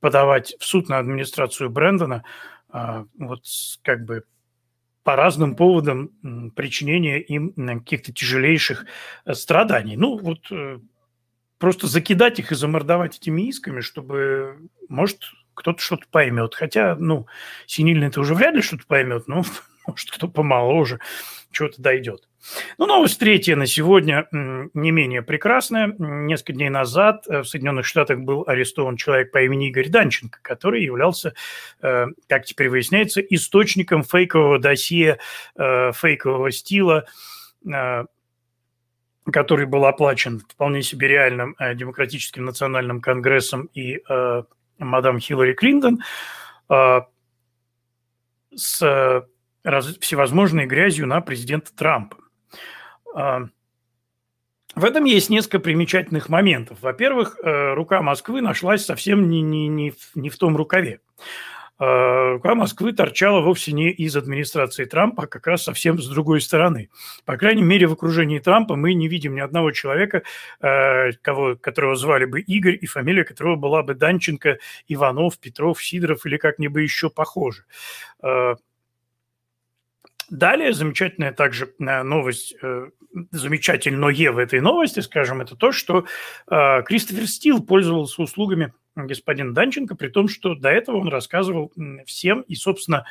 подавать в суд на администрацию Брэндона а, вот как бы по разным поводам причинения им каких-то тяжелейших э, страданий. Ну, вот э, просто закидать их и замордовать этими исками, чтобы, может, кто-то что-то поймет. Хотя, ну, синильный это уже вряд ли что-то поймет, но, может, кто помоложе что-то дойдет. Ну, новость третья на сегодня не менее прекрасная. Несколько дней назад э, в Соединенных Штатах был арестован человек по имени Игорь Данченко, который являлся, э, как теперь выясняется, источником фейкового досье, э, фейкового стила, который был оплачен вполне себе реальным демократическим национальным конгрессом и мадам Хиллари Клинтон с всевозможной грязью на президента Трампа. А, в этом есть несколько примечательных моментов. Во-первых, э, рука Москвы нашлась совсем не, не, не, не в том рукаве. А, рука Москвы торчала вовсе не из администрации Трампа, а как раз совсем с другой стороны. По крайней мере, в окружении Трампа мы не видим ни одного человека, э, кого, которого звали бы Игорь, и фамилия которого была бы Данченко, Иванов, Петров, Сидоров или как-нибудь еще похоже. Далее замечательная также э, новость, э, замечательное в этой новости, скажем, это то, что э, Кристофер Стил пользовался услугами господина Данченко, при том, что до этого он рассказывал всем и, собственно,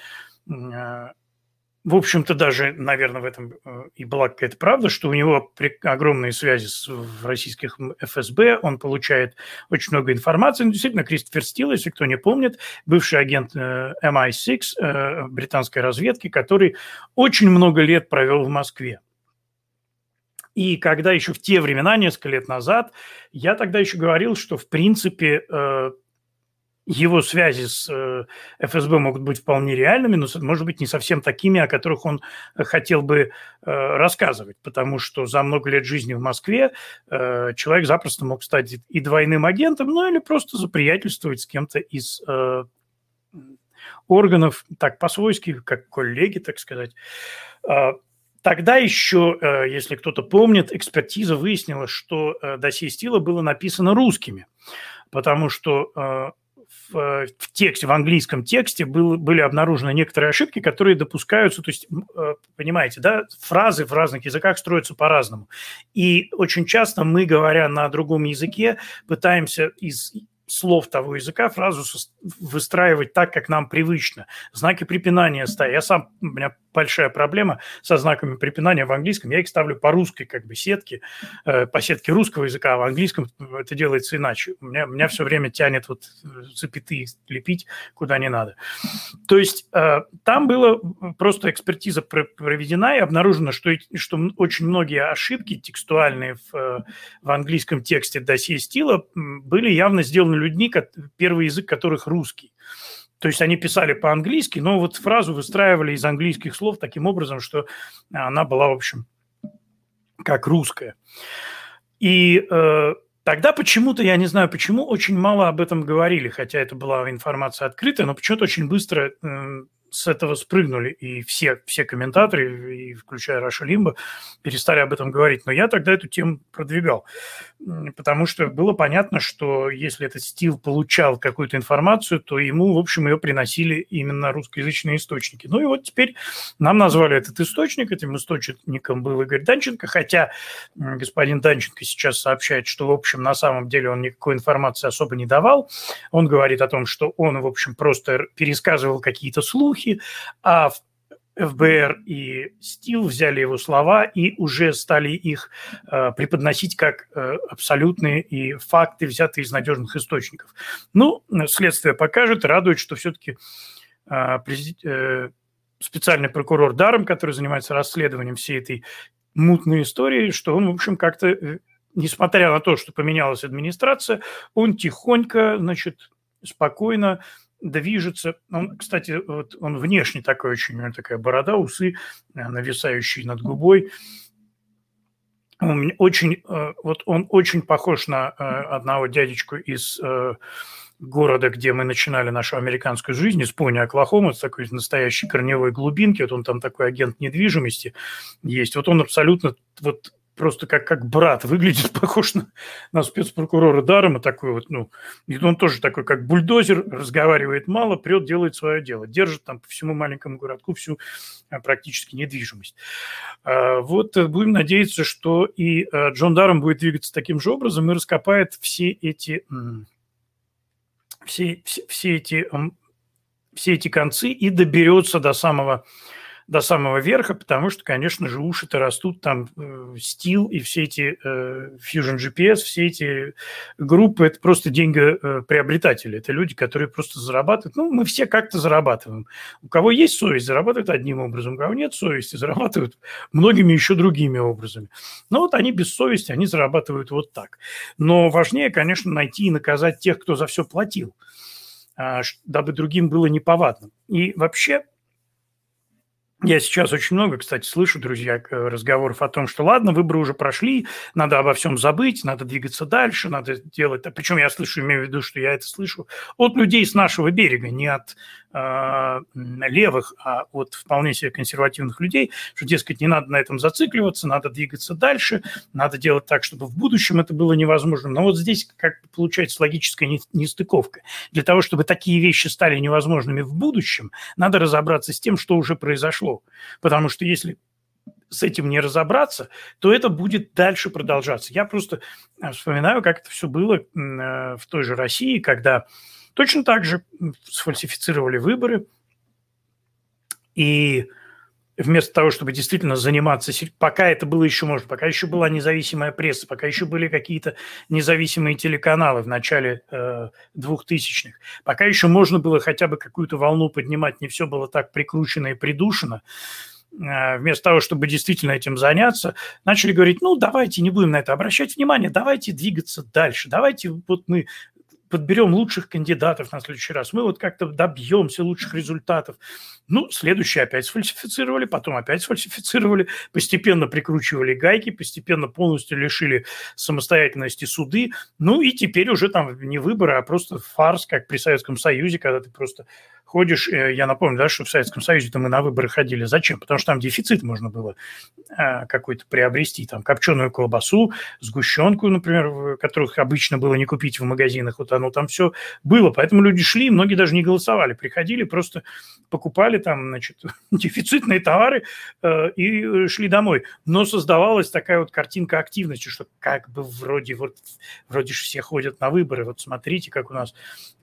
в общем-то, даже, наверное, в этом э, и была какая-то правда, что у него огромные связи с, в российских ФСБ, он получает очень много информации. Ну, действительно, Кристофер Стил, если кто не помнит, бывший агент э, MI6 э, британской разведки, который очень много лет провел в Москве. И когда еще в те времена, несколько лет назад, я тогда еще говорил, что, в принципе, его связи с э, ФСБ могут быть вполне реальными, но, может быть, не совсем такими, о которых он э, хотел бы э, рассказывать, потому что за много лет жизни в Москве человек запросто мог стать и двойным агентом, ну или просто заприятельствовать с кем-то из органов, так по-свойски, как коллеги, так сказать. А, тогда еще, если кто-то помнит, экспертиза выяснила, что досье Стила было написано русскими, потому что в, э, в тексте, в английском тексте был, были обнаружены некоторые ошибки, которые допускаются, то есть, э, понимаете, да, фразы в разных языках строятся по-разному. И очень часто мы, говоря на другом языке, пытаемся из слов того языка фразу выстраивать так, как нам привычно. Знаки препинания ставить. Я сам, у меня большая проблема со знаками препинания в английском. Я их ставлю по русской как бы сетке, э, по сетке русского языка, а в английском это делается иначе. У меня, меня все время тянет вот э, запятые лепить куда не надо. То есть э, там была просто экспертиза проведена и обнаружено, что, что очень многие ошибки текстуальные в, в английском тексте досье стила были явно сделаны людьми, первый язык которых русский. То есть они писали по-английски, но вот фразу выстраивали из английских слов таким образом, что она была, в общем, как русская. И э, тогда почему-то, я не знаю почему, очень мало об этом говорили, хотя это была информация открытая, но почему-то очень быстро э, с этого спрыгнули, и все, все комментаторы, и включая Раша Лимба, перестали об этом говорить. Но я тогда эту тему продвигал, потому что было понятно, что если этот стил получал какую-то информацию, то ему, в общем, ее приносили именно русскоязычные источники. Ну и вот теперь нам назвали этот источник, этим источником был Игорь Данченко, хотя господин Данченко сейчас сообщает, что, в общем, на самом деле он никакой информации особо не давал. Он говорит о том, что он, в общем, просто пересказывал какие-то слухи, слухи, а ФБР и Стил взяли его слова и уже стали их э, преподносить как э, абсолютные и факты, взятые из надежных источников. Ну, следствие покажет, радует, что все-таки э, президент, э, специальный прокурор Даром, который занимается расследованием всей этой мутной истории, что он, в общем, как-то, э, несмотря на то, что поменялась администрация, он тихонько, значит, спокойно движется. Он, кстати, вот он внешне такой очень, у него такая борода, усы, э, нависающие над губой. Он очень, э, вот он очень похож на э, одного дядечку из города, где мы начинали нашу американскую жизнь, из Пони, Оклахома, такой настоящей корневой глубинки, вот он там такой агент недвижимости есть, вот он абсолютно вот просто как, как брат, выглядит похож на, на спецпрокурора Дарома такой вот, ну, и он тоже такой, как бульдозер, разговаривает мало, прет, делает свое дело, держит там по всему маленькому городку всю а, практически недвижимость. А, вот э, будем надеяться, что и а, Джон Даром будет двигаться таким же образом и раскопает все эти, все, все, все эти, все эти концы и доберется до самого до самого верха, потому что, конечно же, уши-то растут, там э, Steel и все эти э, Fusion GPS, все эти группы, это просто деньгоприобретатели, это люди, которые просто зарабатывают. Ну, мы все как-то зарабатываем. У кого есть совесть, зарабатывают одним образом, у кого нет совести, зарабатывают многими еще другими образами. Но вот они без совести, они зарабатывают вот так. Но важнее, конечно, найти и наказать тех, кто за все платил, а, дабы другим было неповадно. И вообще я сейчас очень много, кстати, слышу, друзья, разговоров о том, что ладно, выборы уже прошли, надо обо всем забыть, надо двигаться дальше, надо делать... Причем я слышу, имею в виду, что я это слышу от людей с нашего берега, не от э, левых, а от вполне себе консервативных людей, что, дескать, не надо на этом зацикливаться, надо двигаться дальше, надо делать так, чтобы в будущем это было невозможно. Но вот здесь как получается логическая нестыковка. Для того, чтобы такие вещи стали невозможными в будущем, надо разобраться с тем, что уже произошло. Потому что если с этим не разобраться, то это будет дальше продолжаться. Я просто э, вспоминаю, как это все было э, в той же России, когда Точно так же сфальсифицировали выборы, и вместо того, чтобы действительно заниматься, пока это было еще можно, пока еще была независимая пресса, пока еще были какие-то независимые телеканалы в начале э, 2000-х, пока еще можно было хотя бы какую-то волну поднимать, не все было так прикручено и придушено, э, вместо того, чтобы действительно этим заняться, начали говорить, ну, давайте не будем на это обращать внимание, давайте двигаться дальше, давайте вот мы подберем лучших кандидатов на следующий раз, мы вот как-то добьемся лучших результатов. Ну, следующие опять сфальсифицировали, потом опять сфальсифицировали, постепенно прикручивали гайки, постепенно полностью лишили самостоятельности суды. Ну и теперь уже там не выборы, а просто фарс, как при Советском Союзе, когда ты просто ходишь, э, я напомню, да, что в Советском Союзе-то мы на выборы ходили. Зачем? Потому что там дефицит можно было а, какой-то приобрести, там копченую колбасу, сгущенку, например, которых обычно было не купить в магазинах, вот оно там все было. Поэтому люди шли, многие даже не голосовали, приходили, просто покупали там, значит, дефицитные товары э, и шли домой. Но создавалась такая вот картинка активности, что как бы вроде вот вроде же все ходят на выборы, вот смотрите, как у нас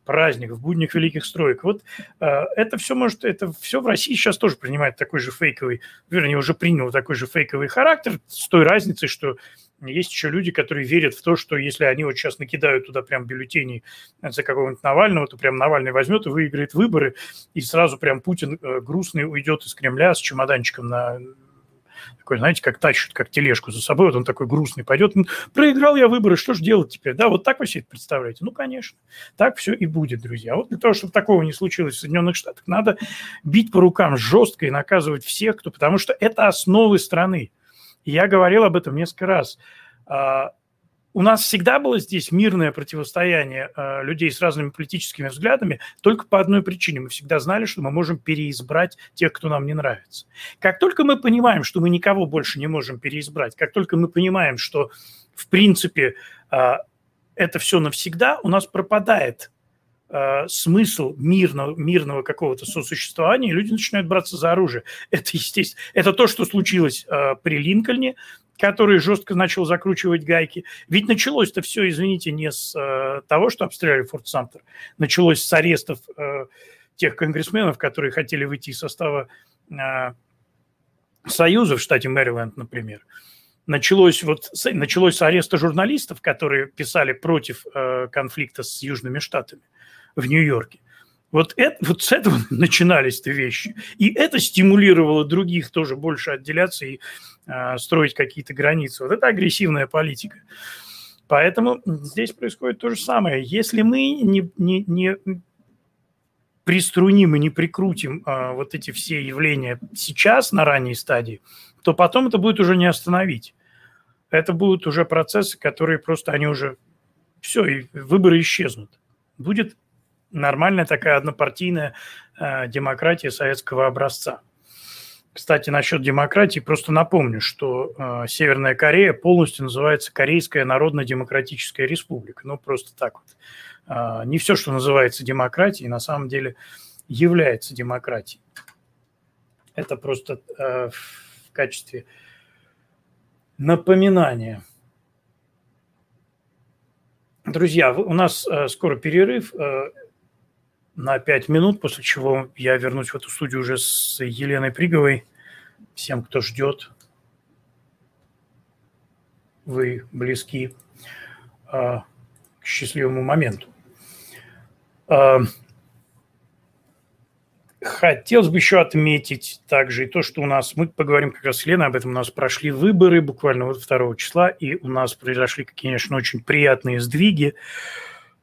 праздник, в буднях великих строек. Вот э, это все может, это все в России сейчас тоже принимает такой же фейковый, вернее, уже принял такой же фейковый характер, с той разницей, что есть еще люди, которые верят в то, что если они вот сейчас накидают туда прям бюллетени за какого-нибудь Навального, то прям Навальный возьмет и выиграет выборы, и сразу прям Путин э, грустный уйдет из Кремля с чемоданчиком на такой, знаете, как тащит, как тележку за собой, вот он такой грустный пойдет, проиграл я выборы, что же делать теперь? Да, вот так вы себе это представляете? Ну, конечно, так все и будет, друзья. Вот для того, чтобы такого не случилось в Соединенных Штатах, надо бить по рукам жестко и наказывать всех, кто, потому что это основы страны. Я говорил об этом несколько раз. У нас всегда было здесь мирное противостояние э, людей с разными политическими взглядами только по одной причине. Мы всегда знали, что мы можем переизбрать тех, кто нам не нравится. Как только мы понимаем, что мы никого больше не можем переизбрать, как только мы понимаем, что, в принципе, э, это все навсегда, у нас пропадает э, смысл мирного, мирного какого-то сосуществования, и люди начинают браться за оружие. Это, естественно, это то, что случилось э, при Линкольне, который жестко начал закручивать гайки. Ведь началось-то все, извините, не с э, того, что обстреляли Форт Самтер. Началось с арестов э, тех конгрессменов, которые хотели выйти из состава э, Союза в штате Мэриленд, например. Началось, вот, с, началось с ареста журналистов, которые писали против э, конфликта с Южными Штатами в Нью-Йорке. Вот, это, вот с этого начинались эти вещи. И это стимулировало других тоже больше отделяться и э, строить какие-то границы. Вот это агрессивная политика. Поэтому здесь происходит то же самое. Если мы не, не, не приструним и не прикрутим э, вот эти все явления сейчас на ранней стадии, то потом это будет уже не остановить. Это будут уже процессы, которые просто, они уже, все, и выборы исчезнут. Будет нормальная такая однопартийная э, демократия советского образца. Кстати, насчет демократии просто напомню, что э, Северная Корея полностью называется Корейская Народно-Демократическая Республика. Ну, просто так вот. Э, не все, что называется демократией, на самом деле является демократией. Это просто э, в качестве напоминания. Друзья, у нас э, скоро перерыв. Э, на 5 минут, после чего я вернусь в эту студию уже с Еленой Приговой. Всем, кто ждет, вы близки а, к счастливому моменту. А, хотелось бы еще отметить также и то, что у нас, мы поговорим как раз с Леной об этом, у нас прошли выборы буквально вот 2 числа, и у нас произошли, конечно, очень приятные сдвиги.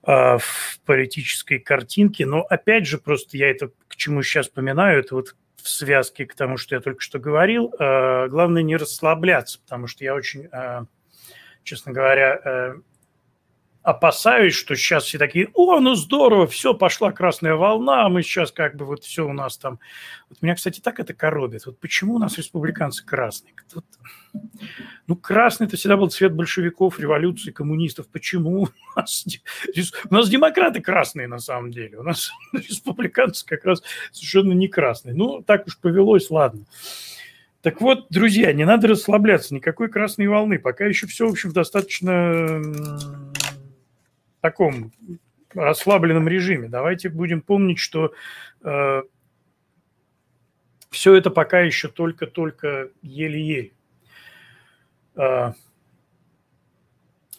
А, в политической картинке. Но опять же, просто я это к чему сейчас вспоминаю, это вот в связке к тому, что я только что говорил. А, главное не расслабляться, потому что я очень, а, честно говоря, опасаюсь, что сейчас все такие, о, ну здорово, все, пошла красная волна, мы сейчас как бы вот все у нас там. Вот меня, кстати, так это коробит. Вот почему у нас республиканцы красные? Вот, ну, красный это всегда был цвет большевиков, революции, коммунистов. Почему у нас, у нас демократы красные на самом деле? У нас республиканцы как раз совершенно не красные. Ну, так уж повелось, ладно. Так вот, друзья, не надо расслабляться, никакой красной волны. Пока еще все, в общем, достаточно таком расслабленном режиме. Давайте будем помнить, что э, все это пока еще только-только еле-еле. Э,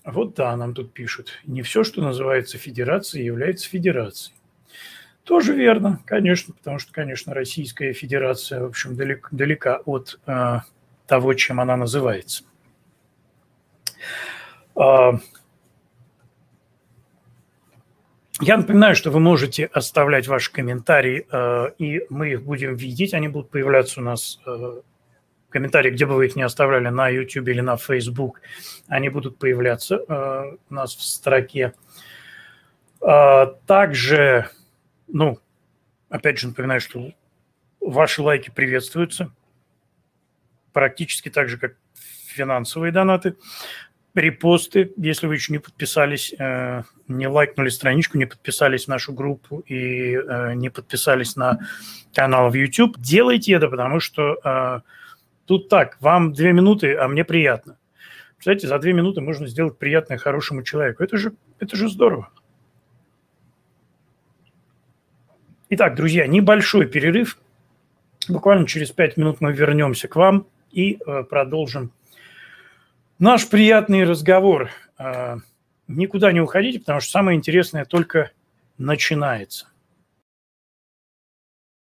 вот да, нам тут пишут. Не все, что называется федерацией, является федерацией. Тоже верно, конечно, потому что, конечно, Российская Федерация, в общем, далек, далека от э, того, чем она называется. Э, я напоминаю, что вы можете оставлять ваши комментарии, э, и мы их будем видеть. Они будут появляться у нас э, комментарии, где бы вы их не оставляли, на YouTube или на Facebook. Они будут появляться э, у нас в строке. Также, ну, опять же напоминаю, что ваши лайки приветствуются практически так же, как финансовые донаты репосты, если вы еще не подписались, э, не лайкнули страничку, не подписались в нашу группу и э, не подписались на канал в YouTube, делайте это, потому что э, тут так, вам две минуты, а мне приятно. Представляете, за две минуты можно сделать приятное хорошему человеку. Это же, это же здорово. Итак, друзья, небольшой перерыв. Буквально через пять минут мы вернемся к вам и продолжим наш приятный разговор. А, никуда не уходите, потому что самое интересное только начинается.